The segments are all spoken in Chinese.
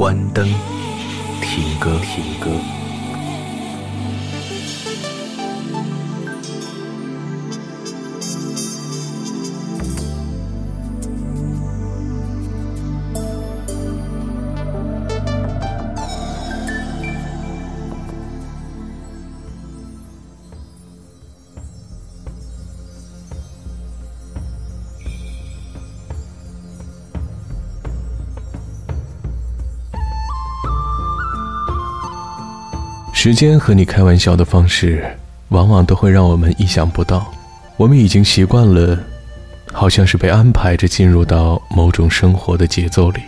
关灯，听歌，听歌。时间和你开玩笑的方式，往往都会让我们意想不到。我们已经习惯了，好像是被安排着进入到某种生活的节奏里。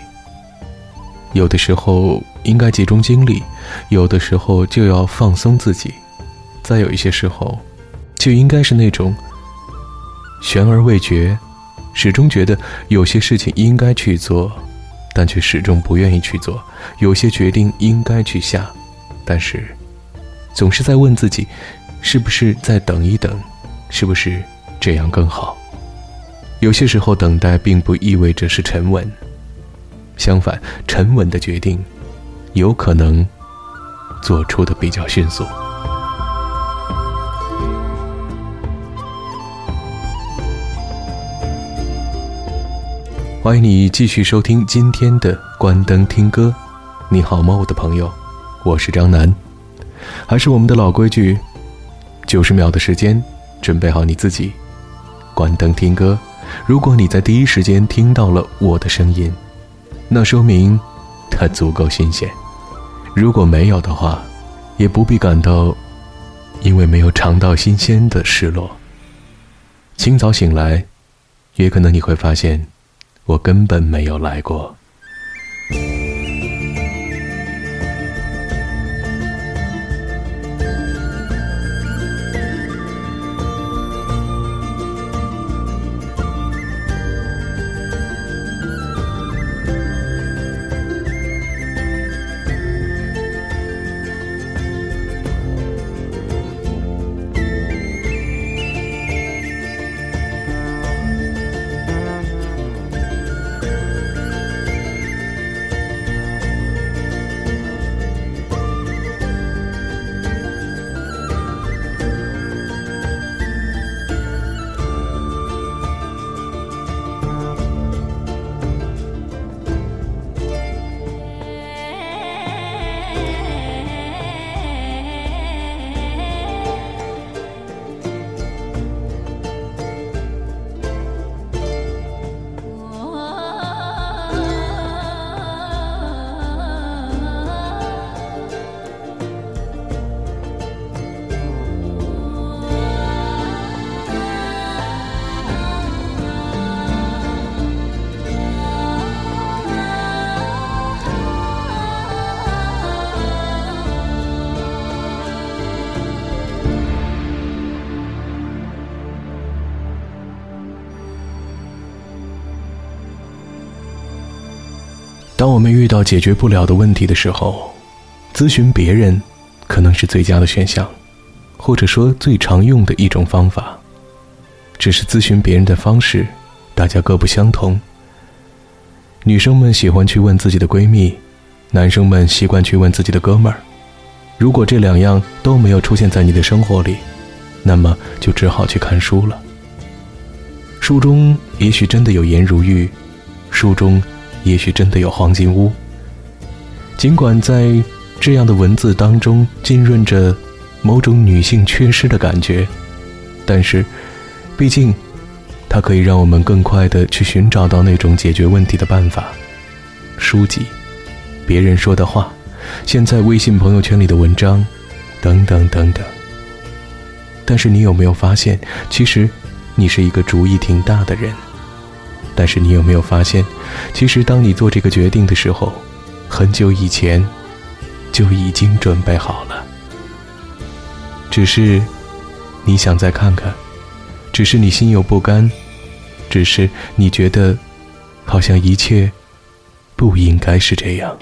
有的时候应该集中精力，有的时候就要放松自己，再有一些时候，就应该是那种悬而未决，始终觉得有些事情应该去做，但却始终不愿意去做；有些决定应该去下，但是。总是在问自己，是不是再等一等，是不是这样更好？有些时候，等待并不意味着是沉稳，相反，沉稳的决定，有可能做出的比较迅速。欢迎你继续收听今天的关灯听歌。你好吗，我的朋友？我是张楠。还是我们的老规矩，九十秒的时间，准备好你自己，关灯听歌。如果你在第一时间听到了我的声音，那说明它足够新鲜；如果没有的话，也不必感到因为没有尝到新鲜的失落。清早醒来，也可能你会发现，我根本没有来过。们遇到解决不了的问题的时候，咨询别人可能是最佳的选项，或者说最常用的一种方法。只是咨询别人的方式，大家各不相同。女生们喜欢去问自己的闺蜜，男生们习惯去问自己的哥们儿。如果这两样都没有出现在你的生活里，那么就只好去看书了。书中也许真的有颜如玉，书中。也许真的有黄金屋。尽管在这样的文字当中浸润着某种女性缺失的感觉，但是，毕竟，它可以让我们更快的去寻找到那种解决问题的办法。书籍、别人说的话、现在微信朋友圈里的文章，等等等等。但是你有没有发现，其实，你是一个主意挺大的人。但是你有没有发现，其实当你做这个决定的时候，很久以前就已经准备好了，只是你想再看看，只是你心有不甘，只是你觉得好像一切不应该是这样。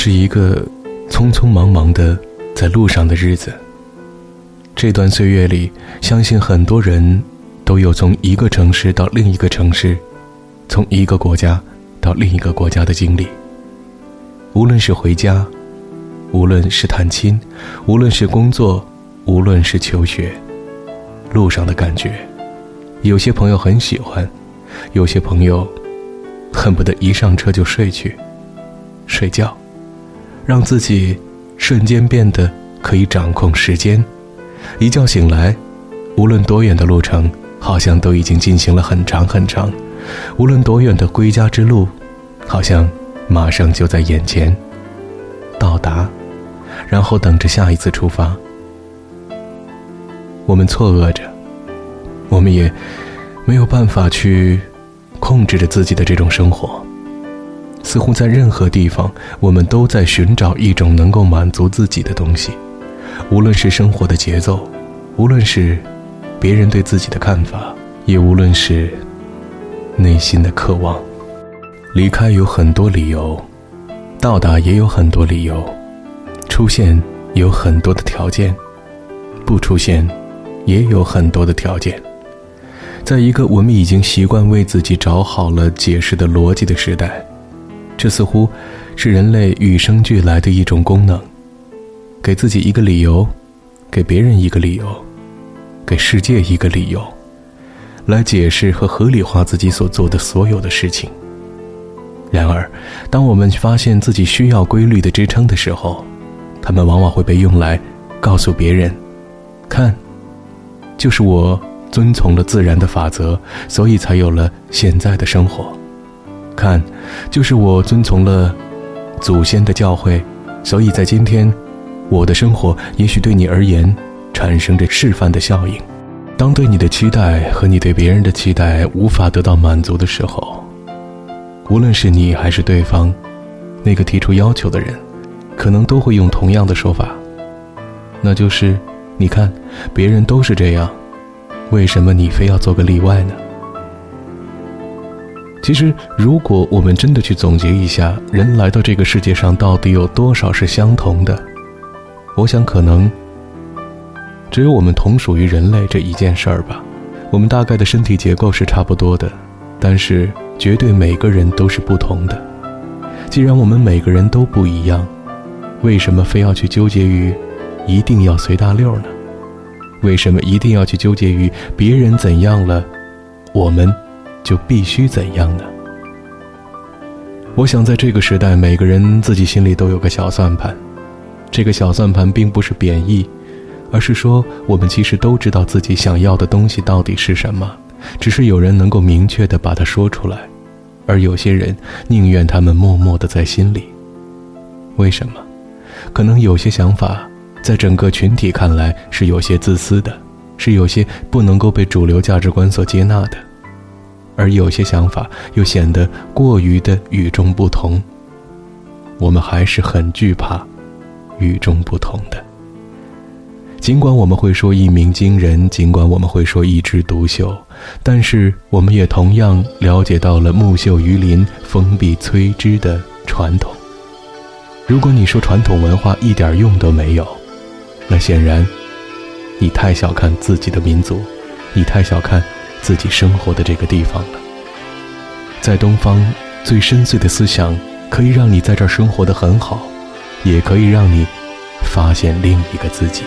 是一个匆匆忙忙的在路上的日子。这段岁月里，相信很多人都有从一个城市到另一个城市，从一个国家到另一个国家的经历。无论是回家，无论是探亲，无论是工作，无论是求学，路上的感觉，有些朋友很喜欢，有些朋友恨不得一上车就睡去，睡觉。让自己瞬间变得可以掌控时间，一觉醒来，无论多远的路程，好像都已经进行了很长很长；无论多远的归家之路，好像马上就在眼前到达，然后等着下一次出发。我们错愕着，我们也没有办法去控制着自己的这种生活。似乎在任何地方，我们都在寻找一种能够满足自己的东西，无论是生活的节奏，无论是别人对自己的看法，也无论是内心的渴望。离开有很多理由，到达也有很多理由，出现有很多的条件，不出现也有很多的条件。在一个我们已经习惯为自己找好了解释的逻辑的时代。这似乎是人类与生俱来的一种功能，给自己一个理由，给别人一个理由，给世界一个理由，来解释和合理化自己所做的所有的事情。然而，当我们发现自己需要规律的支撑的时候，他们往往会被用来告诉别人：“看，就是我遵从了自然的法则，所以才有了现在的生活。”看，就是我遵从了祖先的教诲，所以在今天，我的生活也许对你而言产生着示范的效应。当对你的期待和你对别人的期待无法得到满足的时候，无论是你还是对方，那个提出要求的人，可能都会用同样的说法，那就是：你看，别人都是这样，为什么你非要做个例外呢？其实，如果我们真的去总结一下，人来到这个世界上到底有多少是相同的，我想可能只有我们同属于人类这一件事儿吧。我们大概的身体结构是差不多的，但是绝对每个人都是不同的。既然我们每个人都不一样，为什么非要去纠结于一定要随大溜呢？为什么一定要去纠结于别人怎样了，我们？就必须怎样呢？我想，在这个时代，每个人自己心里都有个小算盘。这个小算盘并不是贬义，而是说，我们其实都知道自己想要的东西到底是什么，只是有人能够明确的把它说出来，而有些人宁愿他们默默的在心里。为什么？可能有些想法，在整个群体看来是有些自私的，是有些不能够被主流价值观所接纳的。而有些想法又显得过于的与众不同，我们还是很惧怕与众不同的。尽管我们会说一鸣惊人，尽管我们会说一枝独秀，但是我们也同样了解到了木秀于林，风必摧之的传统。如果你说传统文化一点用都没有，那显然你太小看自己的民族，你太小看。自己生活的这个地方了，在东方，最深邃的思想可以让你在这儿生活的很好，也可以让你发现另一个自己。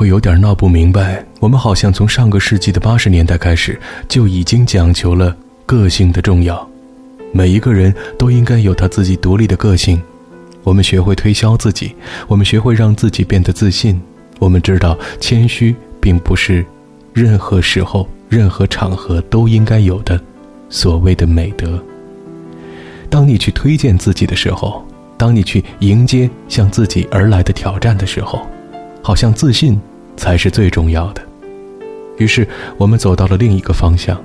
会有点闹不明白，我们好像从上个世纪的八十年代开始就已经讲求了个性的重要，每一个人都应该有他自己独立的个性。我们学会推销自己，我们学会让自己变得自信。我们知道，谦虚并不是任何时候、任何场合都应该有的所谓的美德。当你去推荐自己的时候，当你去迎接向自己而来的挑战的时候，好像自信才是最重要的。于是，我们走到了另一个方向。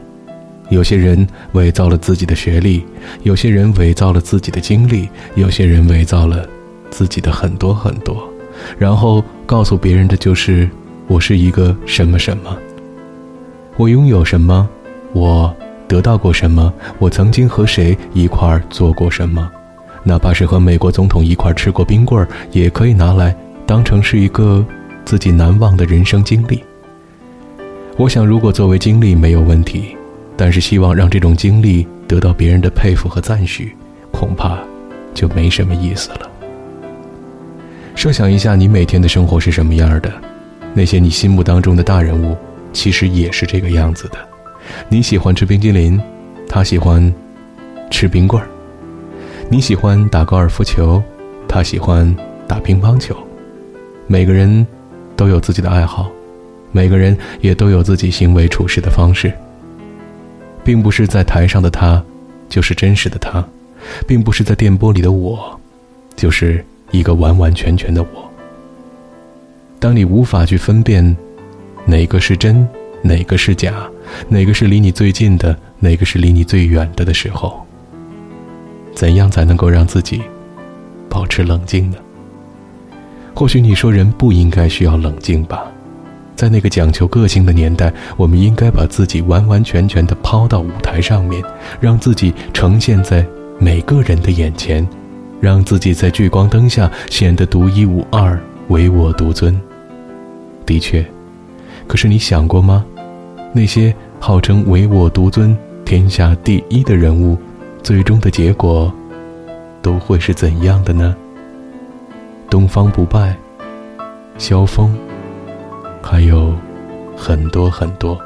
有些人伪造了自己的学历，有些人伪造了自己的经历，有些人伪造了自己的很多很多，然后告诉别人的就是我是一个什么什么，我拥有什么，我得到过什么，我曾经和谁一块儿做过什么。哪怕是和美国总统一块吃过冰棍儿，也可以拿来当成是一个自己难忘的人生经历。我想，如果作为经历没有问题，但是希望让这种经历得到别人的佩服和赞许，恐怕就没什么意思了。设想一下，你每天的生活是什么样的？那些你心目当中的大人物，其实也是这个样子的。你喜欢吃冰激凌，他喜欢吃冰棍儿。你喜欢打高尔夫球，他喜欢打乒乓球。每个人都有自己的爱好，每个人也都有自己行为处事的方式。并不是在台上的他，就是真实的他；并不是在电波里的我，就是一个完完全全的我。当你无法去分辨哪个是真，哪个是假，哪个是离你最近的，哪个是离你最远的的时候，怎样才能够让自己保持冷静呢？或许你说人不应该需要冷静吧，在那个讲求个性的年代，我们应该把自己完完全全的抛到舞台上面，让自己呈现在每个人的眼前，让自己在聚光灯下显得独一无二、唯我独尊。的确，可是你想过吗？那些号称唯我独尊、天下第一的人物。最终的结果都会是怎样的呢？东方不败、萧峰，还有很多很多。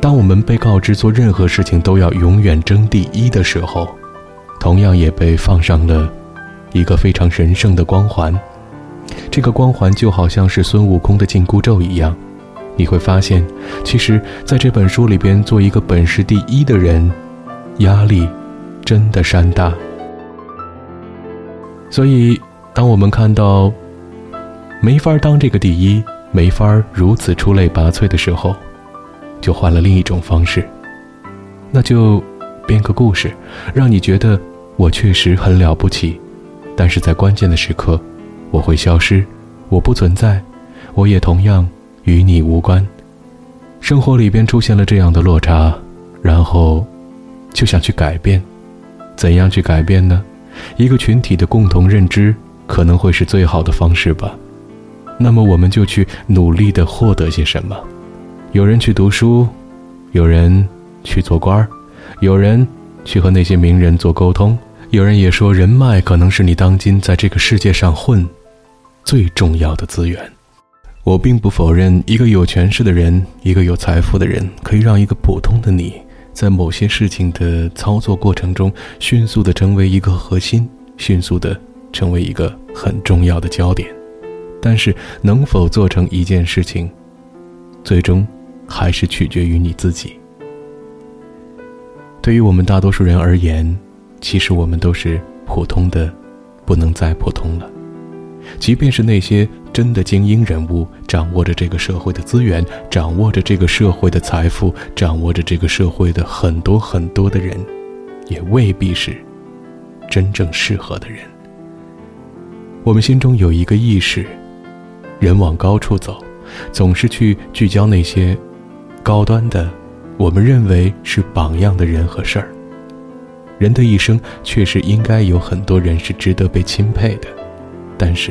当我们被告知做任何事情都要永远争第一的时候，同样也被放上了一个非常神圣的光环。这个光环就好像是孙悟空的紧箍咒一样，你会发现，其实在这本书里边，做一个本事第一的人。压力真的山大，所以当我们看到没法当这个第一，没法如此出类拔萃的时候，就换了另一种方式，那就编个故事，让你觉得我确实很了不起，但是在关键的时刻，我会消失，我不存在，我也同样与你无关。生活里边出现了这样的落差，然后。就想去改变，怎样去改变呢？一个群体的共同认知可能会是最好的方式吧。那么我们就去努力的获得些什么？有人去读书，有人去做官儿，有人去和那些名人做沟通。有人也说，人脉可能是你当今在这个世界上混最重要的资源。我并不否认，一个有权势的人，一个有财富的人，可以让一个普通的你。在某些事情的操作过程中，迅速的成为一个核心，迅速的成为一个很重要的焦点。但是，能否做成一件事情，最终还是取决于你自己。对于我们大多数人而言，其实我们都是普通的，不能再普通了。即便是那些真的精英人物，掌握着这个社会的资源，掌握着这个社会的财富，掌握着这个社会的很多很多的人，也未必是真正适合的人。我们心中有一个意识：人往高处走，总是去聚焦那些高端的，我们认为是榜样的人和事儿。人的一生确实应该有很多人是值得被钦佩的。但是，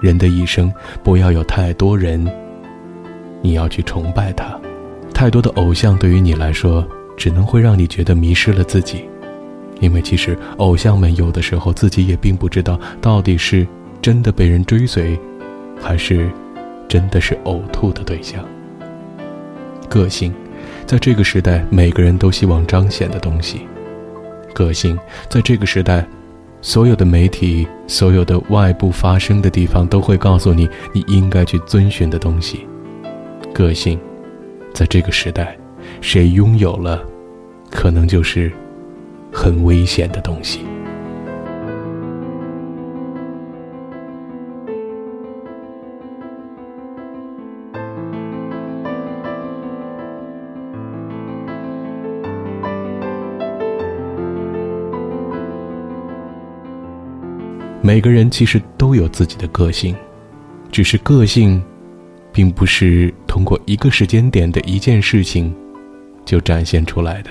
人的一生不要有太多人，你要去崇拜他。太多的偶像对于你来说，只能会让你觉得迷失了自己。因为其实偶像们有的时候自己也并不知道，到底是真的被人追随，还是真的是呕吐的对象？个性，在这个时代，每个人都希望彰显的东西。个性，在这个时代，所有的媒体、所有的外部发生的地方，都会告诉你你应该去遵循的东西。个性，在这个时代，谁拥有了，可能就是很危险的东西。每个人其实都有自己的个性，只是个性，并不是通过一个时间点的一件事情就展现出来的。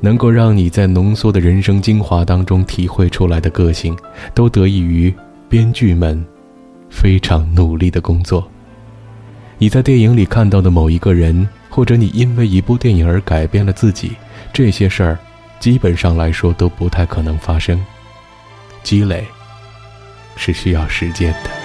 能够让你在浓缩的人生精华当中体会出来的个性，都得益于编剧们非常努力的工作。你在电影里看到的某一个人，或者你因为一部电影而改变了自己，这些事儿，基本上来说都不太可能发生。积累。是需要时间的。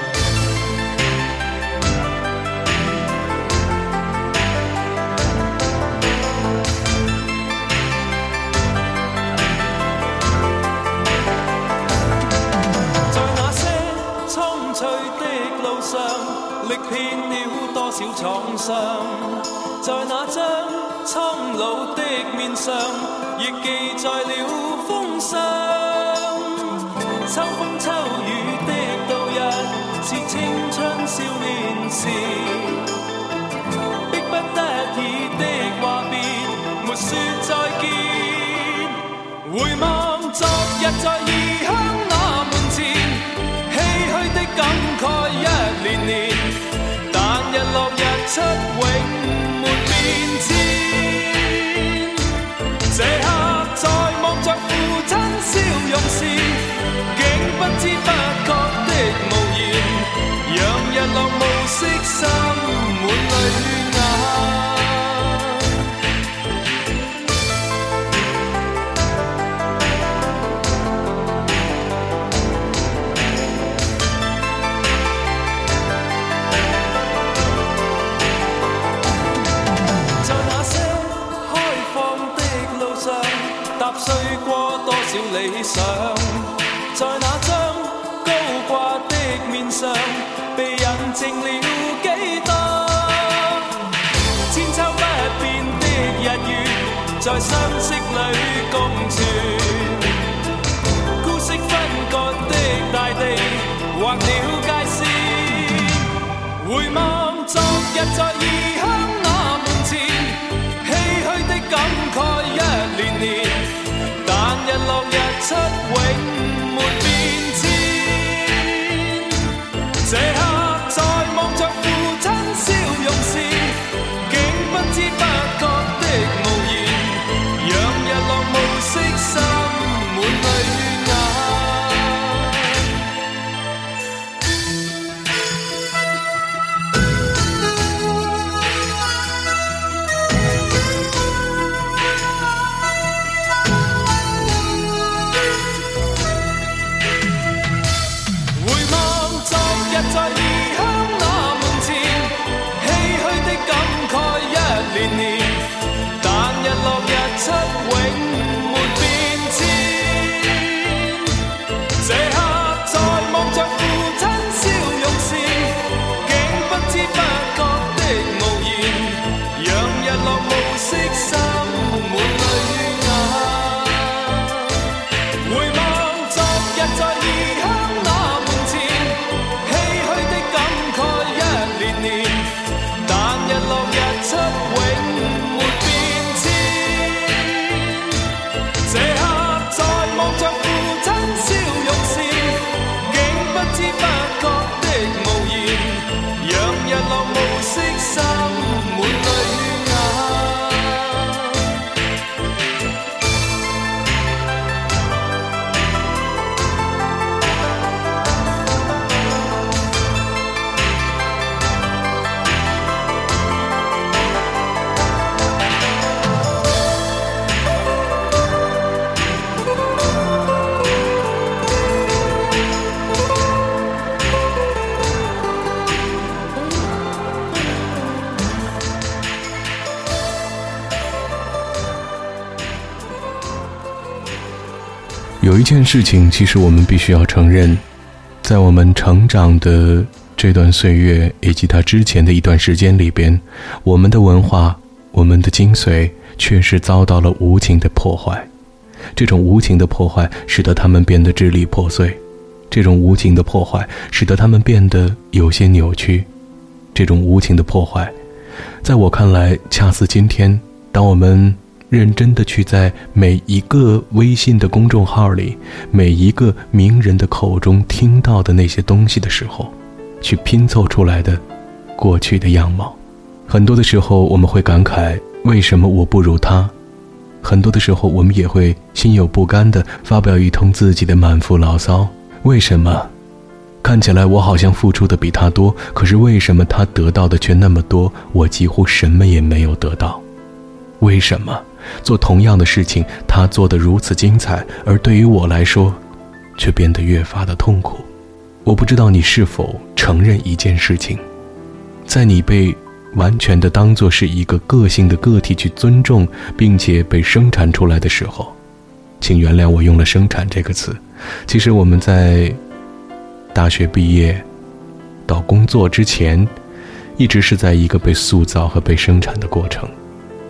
在那张高挂的面上。被印证了几多？千秋不变的日月，在相识里共存。孤色分割的大地，划了界线。回望昨日在异乡那门前，唏嘘的感慨一年年，但日落日出永这刻在望着父亲笑容时事情，其实我们必须要承认，在我们成长的这段岁月以及它之前的一段时间里边，我们的文化、我们的精髓确实遭到了无情的破坏。这种无情的破坏，使得他们变得支离破碎；这种无情的破坏，使得他们变得有些扭曲。这种无情的破坏，在我看来，恰似今天，当我们认真的去在每一个微信的公众号里、每一个名人的口中听到的那些东西的时候，去拼凑出来的过去的样貌。很多的时候，我们会感慨：为什么我不如他？很多的时候，我们也会心有不甘的发表一通自己的满腹牢骚。为什么？看起来我好像付出的比他多，可是为什么他得到的却那么多？我几乎什么也没有得到。为什么做同样的事情，他做得如此精彩，而对于我来说，却变得越发的痛苦？我不知道你是否承认一件事情，在你被。完全的当做是一个个性的个体去尊重，并且被生产出来的时候，请原谅我用了“生产”这个词。其实我们在大学毕业到工作之前，一直是在一个被塑造和被生产的过程。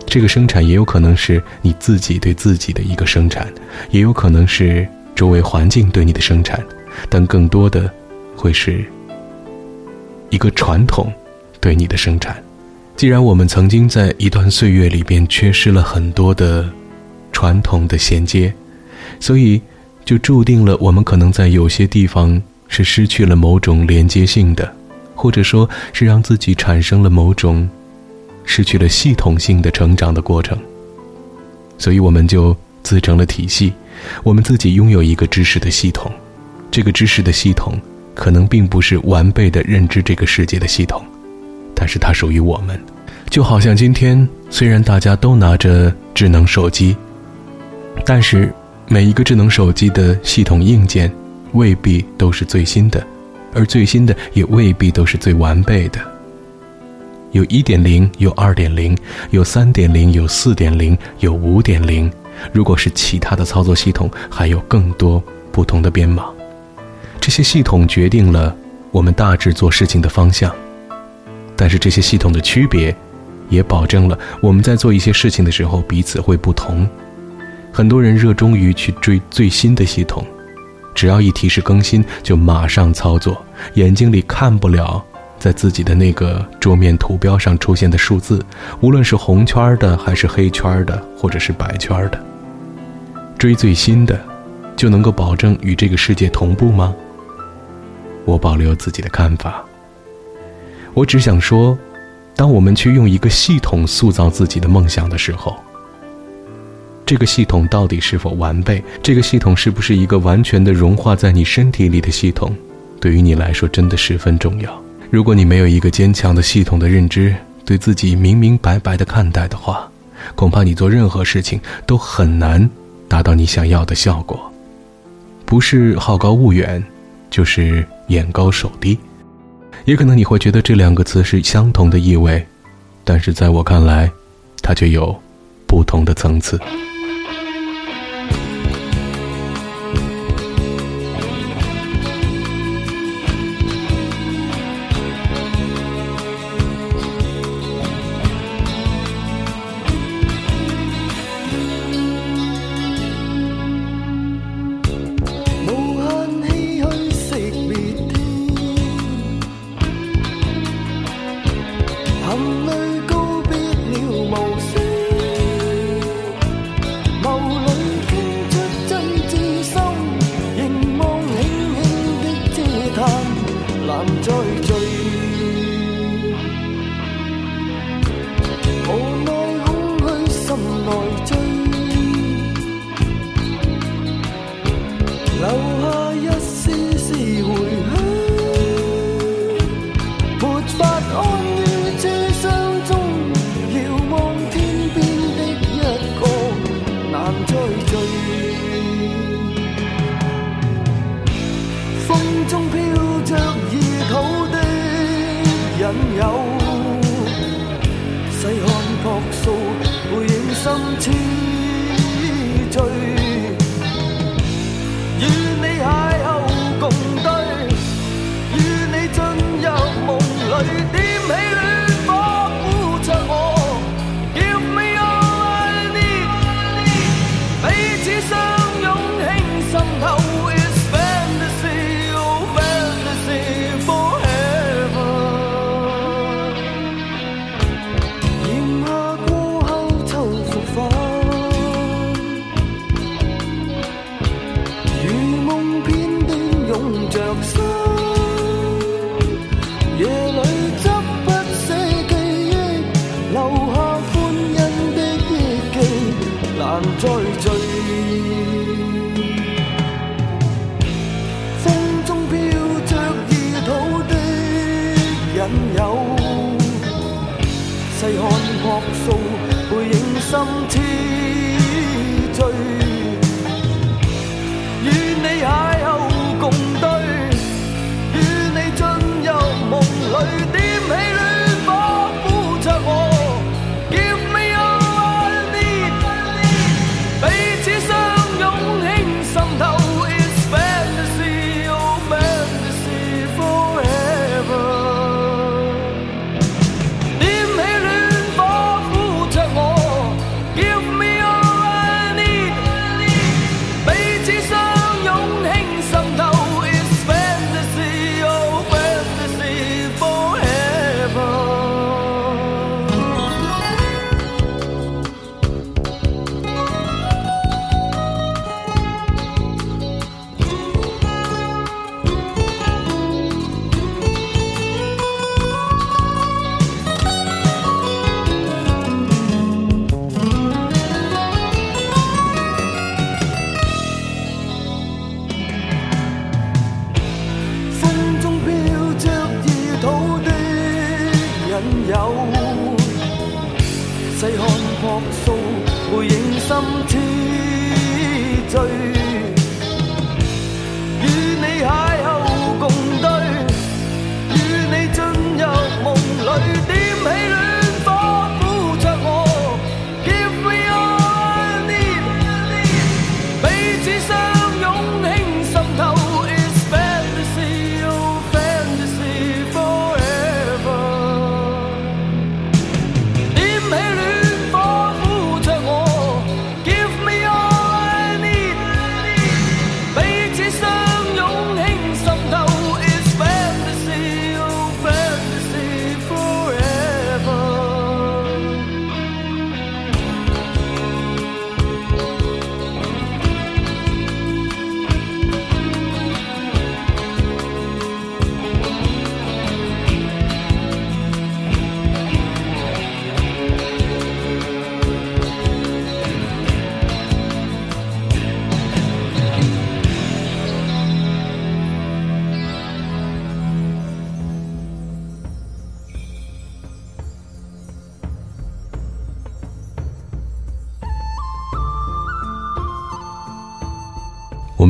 这个生产也有可能是你自己对自己的一个生产，也有可能是周围环境对你的生产，但更多的会是一个传统对你的生产。既然我们曾经在一段岁月里边缺失了很多的传统的衔接，所以就注定了我们可能在有些地方是失去了某种连接性的，或者说是让自己产生了某种失去了系统性的成长的过程。所以我们就自成了体系，我们自己拥有一个知识的系统，这个知识的系统可能并不是完备的认知这个世界的系统。但是它属于我们，就好像今天，虽然大家都拿着智能手机，但是每一个智能手机的系统硬件未必都是最新的，而最新的也未必都是最完备的。有一点零，有二点零，有三点零，有四点零，有五点零。如果是其他的操作系统，还有更多不同的编码。这些系统决定了我们大致做事情的方向。但是这些系统的区别，也保证了我们在做一些事情的时候彼此会不同。很多人热衷于去追最新的系统，只要一提示更新就马上操作，眼睛里看不了在自己的那个桌面图标上出现的数字，无论是红圈的还是黑圈的，或者是白圈的。追最新的，就能够保证与这个世界同步吗？我保留自己的看法。我只想说，当我们去用一个系统塑造自己的梦想的时候，这个系统到底是否完备？这个系统是不是一个完全的融化在你身体里的系统？对于你来说，真的十分重要。如果你没有一个坚强的系统的认知，对自己明明白白的看待的话，恐怕你做任何事情都很难达到你想要的效果。不是好高骛远，就是眼高手低。也可能你会觉得这两个词是相同的意味，但是在我看来，它却有不同的层次。enjoy 心痴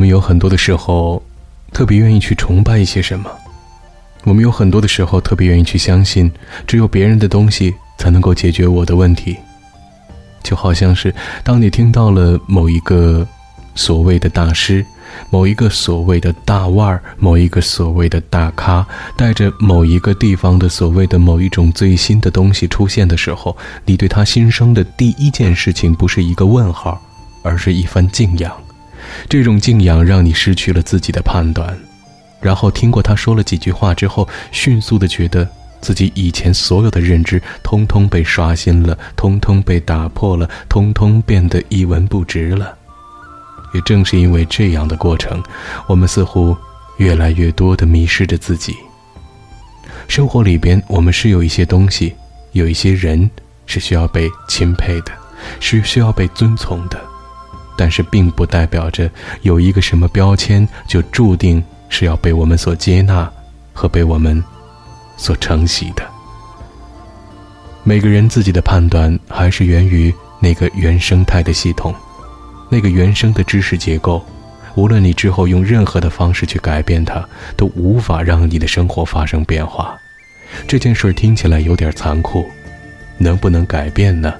们有很多的时候，特别愿意去崇拜一些什么；我们有很多的时候，特别愿意去相信，只有别人的东西才能够解决我的问题。就好像是当你听到了某一个所谓的大师，某一个所谓的大腕儿，某一个所谓的大咖，带着某一个地方的所谓的某一种最新的东西出现的时候，你对他心生的第一件事情不是一个问号，而是一番敬仰。这种敬仰让你失去了自己的判断，然后听过他说了几句话之后，迅速的觉得自己以前所有的认知通通被刷新了，通通被打破了，通通变得一文不值了。也正是因为这样的过程，我们似乎越来越多的迷失着自己。生活里边，我们是有一些东西，有一些人是需要被钦佩的，是需要被遵从的。但是并不代表着有一个什么标签就注定是要被我们所接纳和被我们所承袭的。每个人自己的判断还是源于那个原生态的系统，那个原生的知识结构。无论你之后用任何的方式去改变它，都无法让你的生活发生变化。这件事听起来有点残酷，能不能改变呢？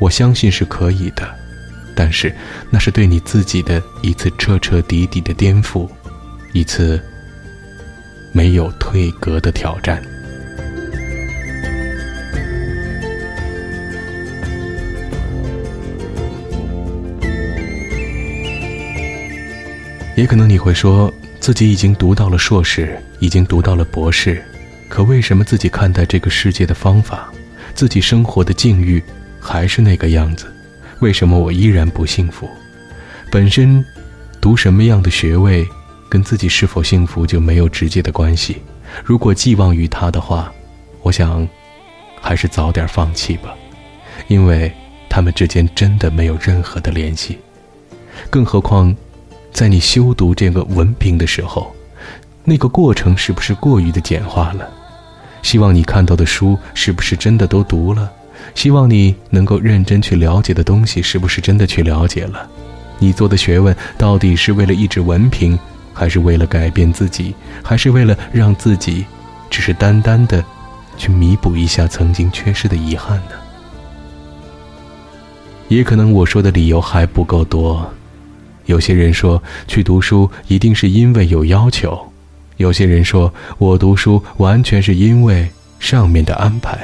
我相信是可以的。但是，那是对你自己的一次彻彻底底的颠覆，一次没有退格的挑战。也可能你会说，自己已经读到了硕士，已经读到了博士，可为什么自己看待这个世界的方法，自己生活的境遇，还是那个样子？为什么我依然不幸福？本身读什么样的学位，跟自己是否幸福就没有直接的关系。如果寄望于他的话，我想还是早点放弃吧，因为他们之间真的没有任何的联系。更何况，在你修读这个文凭的时候，那个过程是不是过于的简化了？希望你看到的书是不是真的都读了？希望你能够认真去了解的东西是不是真的去了解了？你做的学问到底是为了一纸文凭，还是为了改变自己，还是为了让自己只是单单的去弥补一下曾经缺失的遗憾呢？也可能我说的理由还不够多。有些人说去读书一定是因为有要求，有些人说我读书完全是因为上面的安排。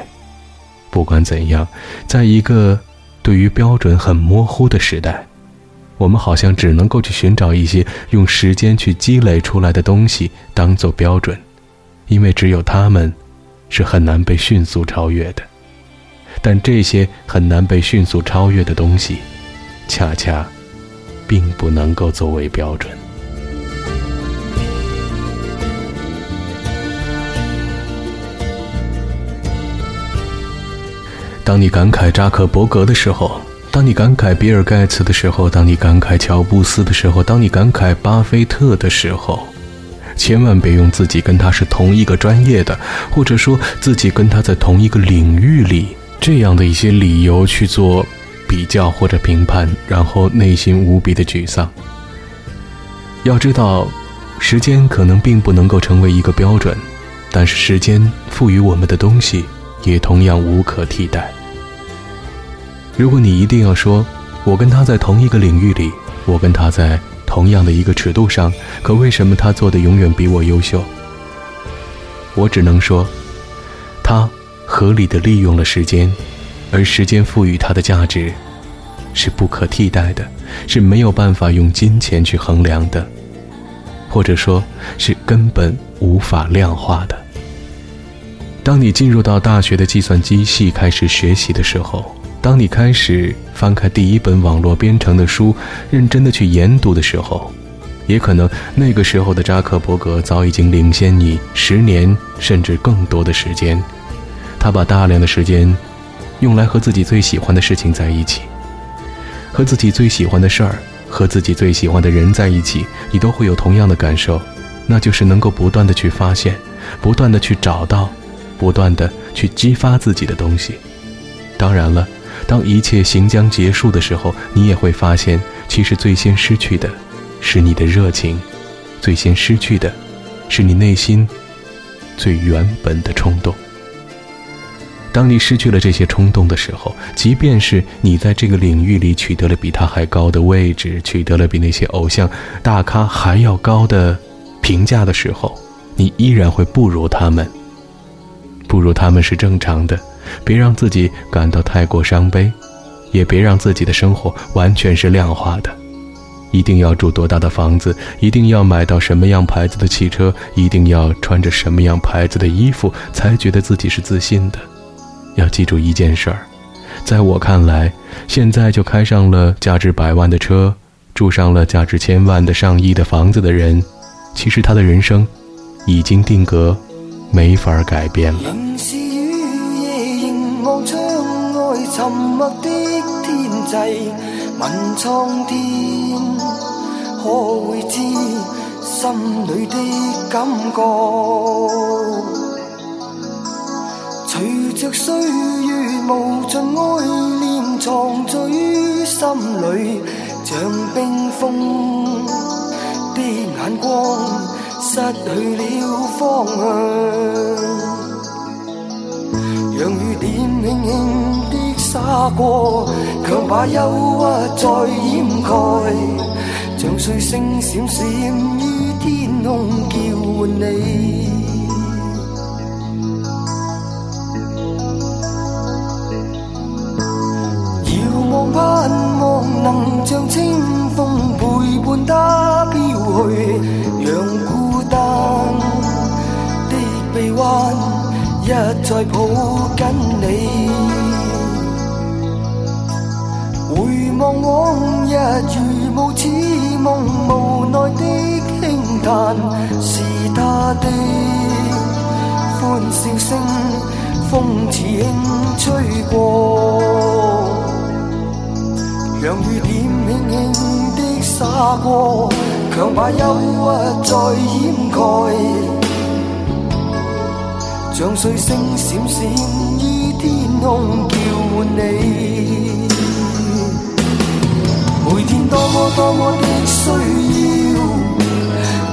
不管怎样，在一个对于标准很模糊的时代，我们好像只能够去寻找一些用时间去积累出来的东西当做标准，因为只有他们，是很难被迅速超越的。但这些很难被迅速超越的东西，恰恰。并不能够作为标准。当你感慨扎克伯格的时候，当你感慨比尔盖茨的时候，当你感慨乔布斯的时候，当你感慨巴菲特的时候，千万别用自己跟他是同一个专业的，或者说自己跟他在同一个领域里这样的一些理由去做。比较或者评判，然后内心无比的沮丧。要知道，时间可能并不能够成为一个标准，但是时间赋予我们的东西也同样无可替代。如果你一定要说，我跟他在同一个领域里，我跟他在同样的一个尺度上，可为什么他做的永远比我优秀？我只能说，他合理的利用了时间。而时间赋予他的价值，是不可替代的，是没有办法用金钱去衡量的，或者说，是根本无法量化的。当你进入到大学的计算机系开始学习的时候，当你开始翻开第一本网络编程的书，认真的去研读的时候，也可能那个时候的扎克伯格早已经领先你十年甚至更多的时间，他把大量的时间。用来和自己最喜欢的事情在一起，和自己最喜欢的事儿，和自己最喜欢的人在一起，你都会有同样的感受，那就是能够不断的去发现，不断的去找到，不断的去激发自己的东西。当然了，当一切行将结束的时候，你也会发现，其实最先失去的，是你的热情，最先失去的，是你内心最原本的冲动。当你失去了这些冲动的时候，即便是你在这个领域里取得了比他还高的位置，取得了比那些偶像大咖还要高的评价的时候，你依然会不如他们。不如他们是正常的，别让自己感到太过伤悲，也别让自己的生活完全是量化的。一定要住多大的房子，一定要买到什么样牌子的汽车，一定要穿着什么样牌子的衣服，才觉得自己是自信的。要记住一件事儿，在我看来，现在就开上了价值百万的车，住上了价值千万的上亿的房子的人，其实他的人生已经定格，没法改变了。沉默的天际，问苍天，可会知心里的感觉？随着岁月无尽爱念藏在心里，像冰封的眼光失去了方向。让雨点轻轻。过，强把忧郁再掩盖，像碎星闪闪于天空叫唤你。遥望盼望能像清风陪伴他飘去，让孤单的臂弯一再抱紧你。望往日如无似梦，无奈的轻叹，是他的欢笑声，风似轻吹过。让雨点轻轻的洒过，强把忧郁再掩盖，像碎星闪闪于天空，叫唤你。多么多么的需要，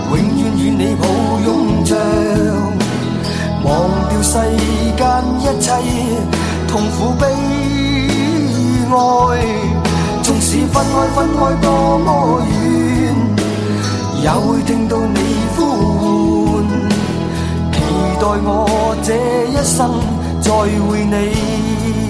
永远与你抱拥着，忘掉世间一切痛苦悲哀。纵使分开分开多么远，也会听到你呼唤，期待我这一生再会你。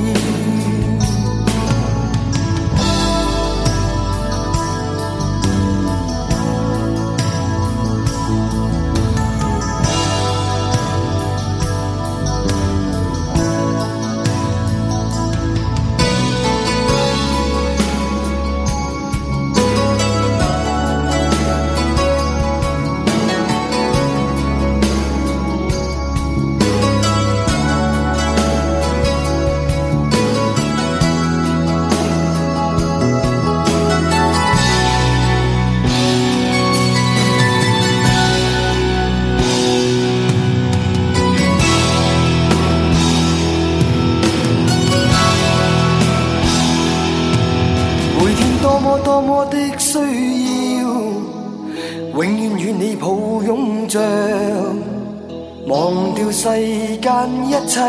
切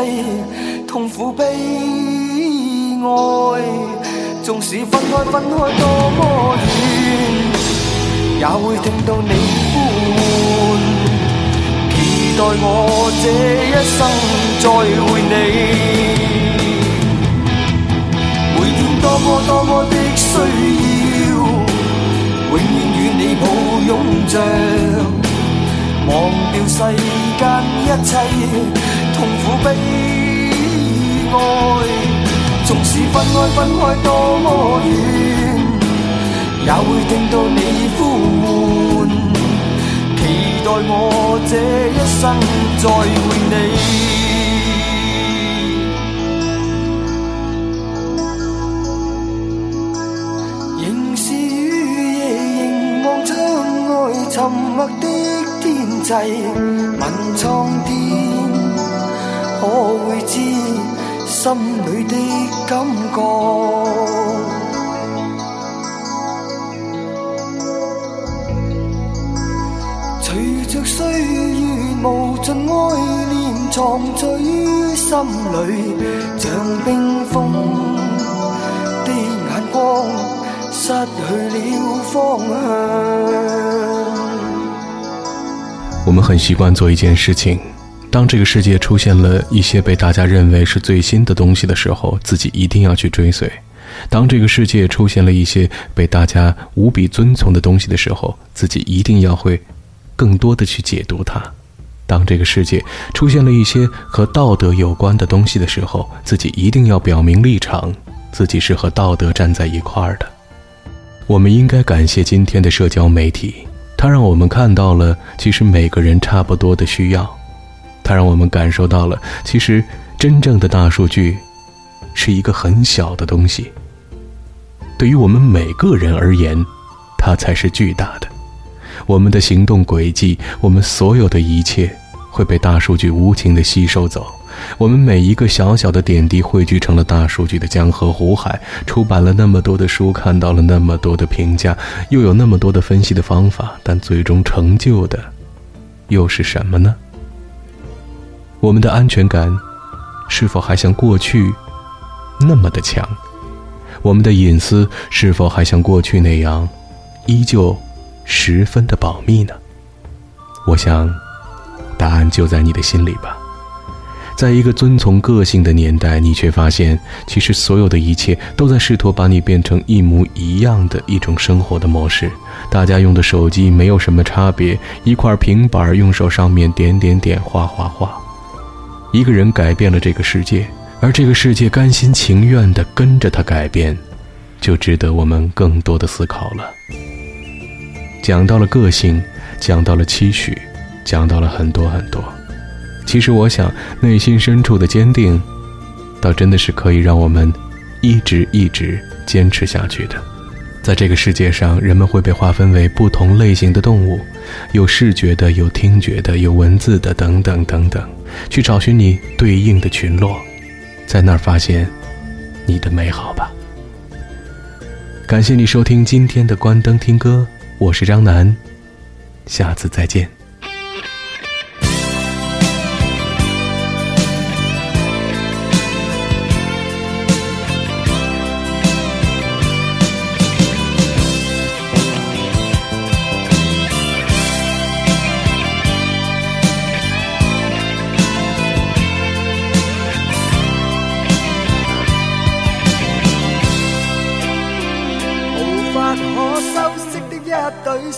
痛苦悲哀。纵使分开分开多么远，也会听到你呼唤，期待我这一生再会你。每天多么多么的需要，永远与你抱拥着，忘掉世间一切痛苦悲哀。纵使分开分开多么远，也会听到你呼唤，期待我这一生再会你。仍是雨夜凝望窗外沉默的天际，问苍天可会知心里的感觉？随着岁月无尽爱念藏在于心里，像冰封的眼光失去了方向。我们很习惯做一件事情，当这个世界出现了一些被大家认为是最新的东西的时候，自己一定要去追随；当这个世界出现了一些被大家无比遵从的东西的时候，自己一定要会更多的去解读它；当这个世界出现了一些和道德有关的东西的时候，自己一定要表明立场，自己是和道德站在一块儿的。我们应该感谢今天的社交媒体，它让我们看到了其实每个人差不多的需要，它让我们感受到了其实真正的大数据是一个很小的东西，对于我们每个人而言，它才是巨大的。我们的行动轨迹，我们所有的一切会被大数据无情地吸收走。我们每一个小小的点滴汇聚成了大数据的江河湖海，出版了那么多的书，看到了那么多的评价，又有那么多的分析的方法，但最终成就的又是什么呢？我们的安全感是否还像过去那么的强？我们的隐私是否还像过去那样，依旧十分的保密呢？我想，答案就在你的心里吧。在一个遵从个性的年代，你却发现，其实所有的一切都在试图把你变成一模一样的一种生活的模式。大家用的手机没有什么差别，一块平板用手上面点点点，画画画。一个人改变了这个世界，而这个世界甘心情愿地跟着他改变，就值得我们更多的思考了。讲到了个性，讲到了期许，讲到了很多很多。其实我想，内心深处的坚定，倒真的是可以让我们一直一直坚持下去的。在这个世界上，人们会被划分为不同类型的动物，有视觉的，有听觉的，有文字的，等等等等，去找寻你对应的群落，在那儿发现你的美好吧。感谢你收听今天的关灯听歌，我是张楠，下次再见。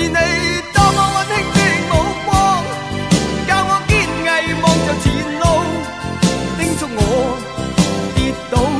是你多么温馨的目光，教我坚毅望着前路，叮嘱我跌倒。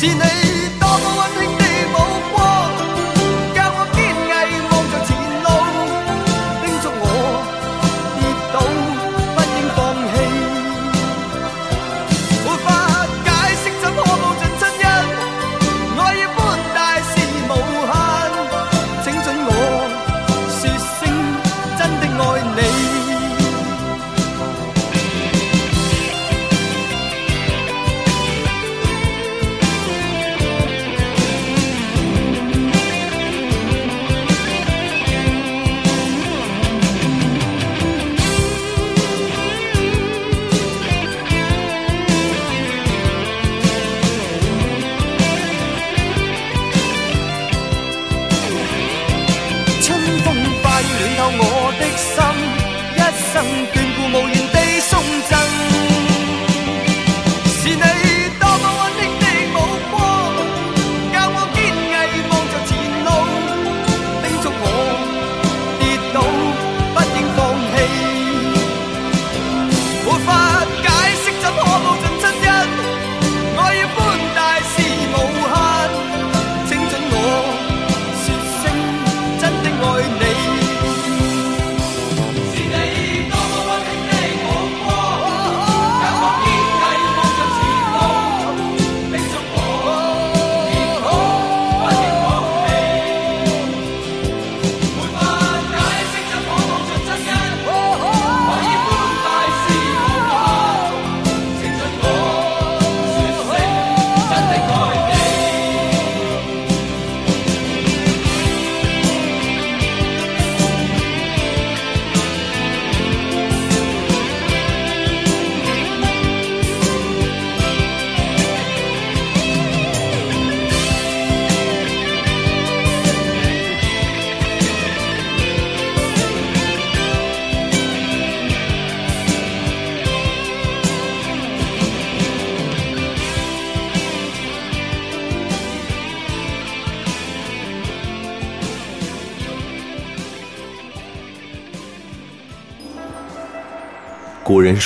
是你多么温馨的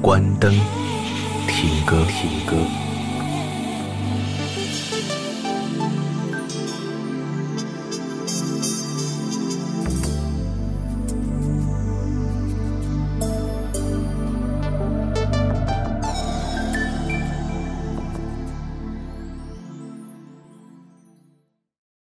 关灯，听歌，听歌。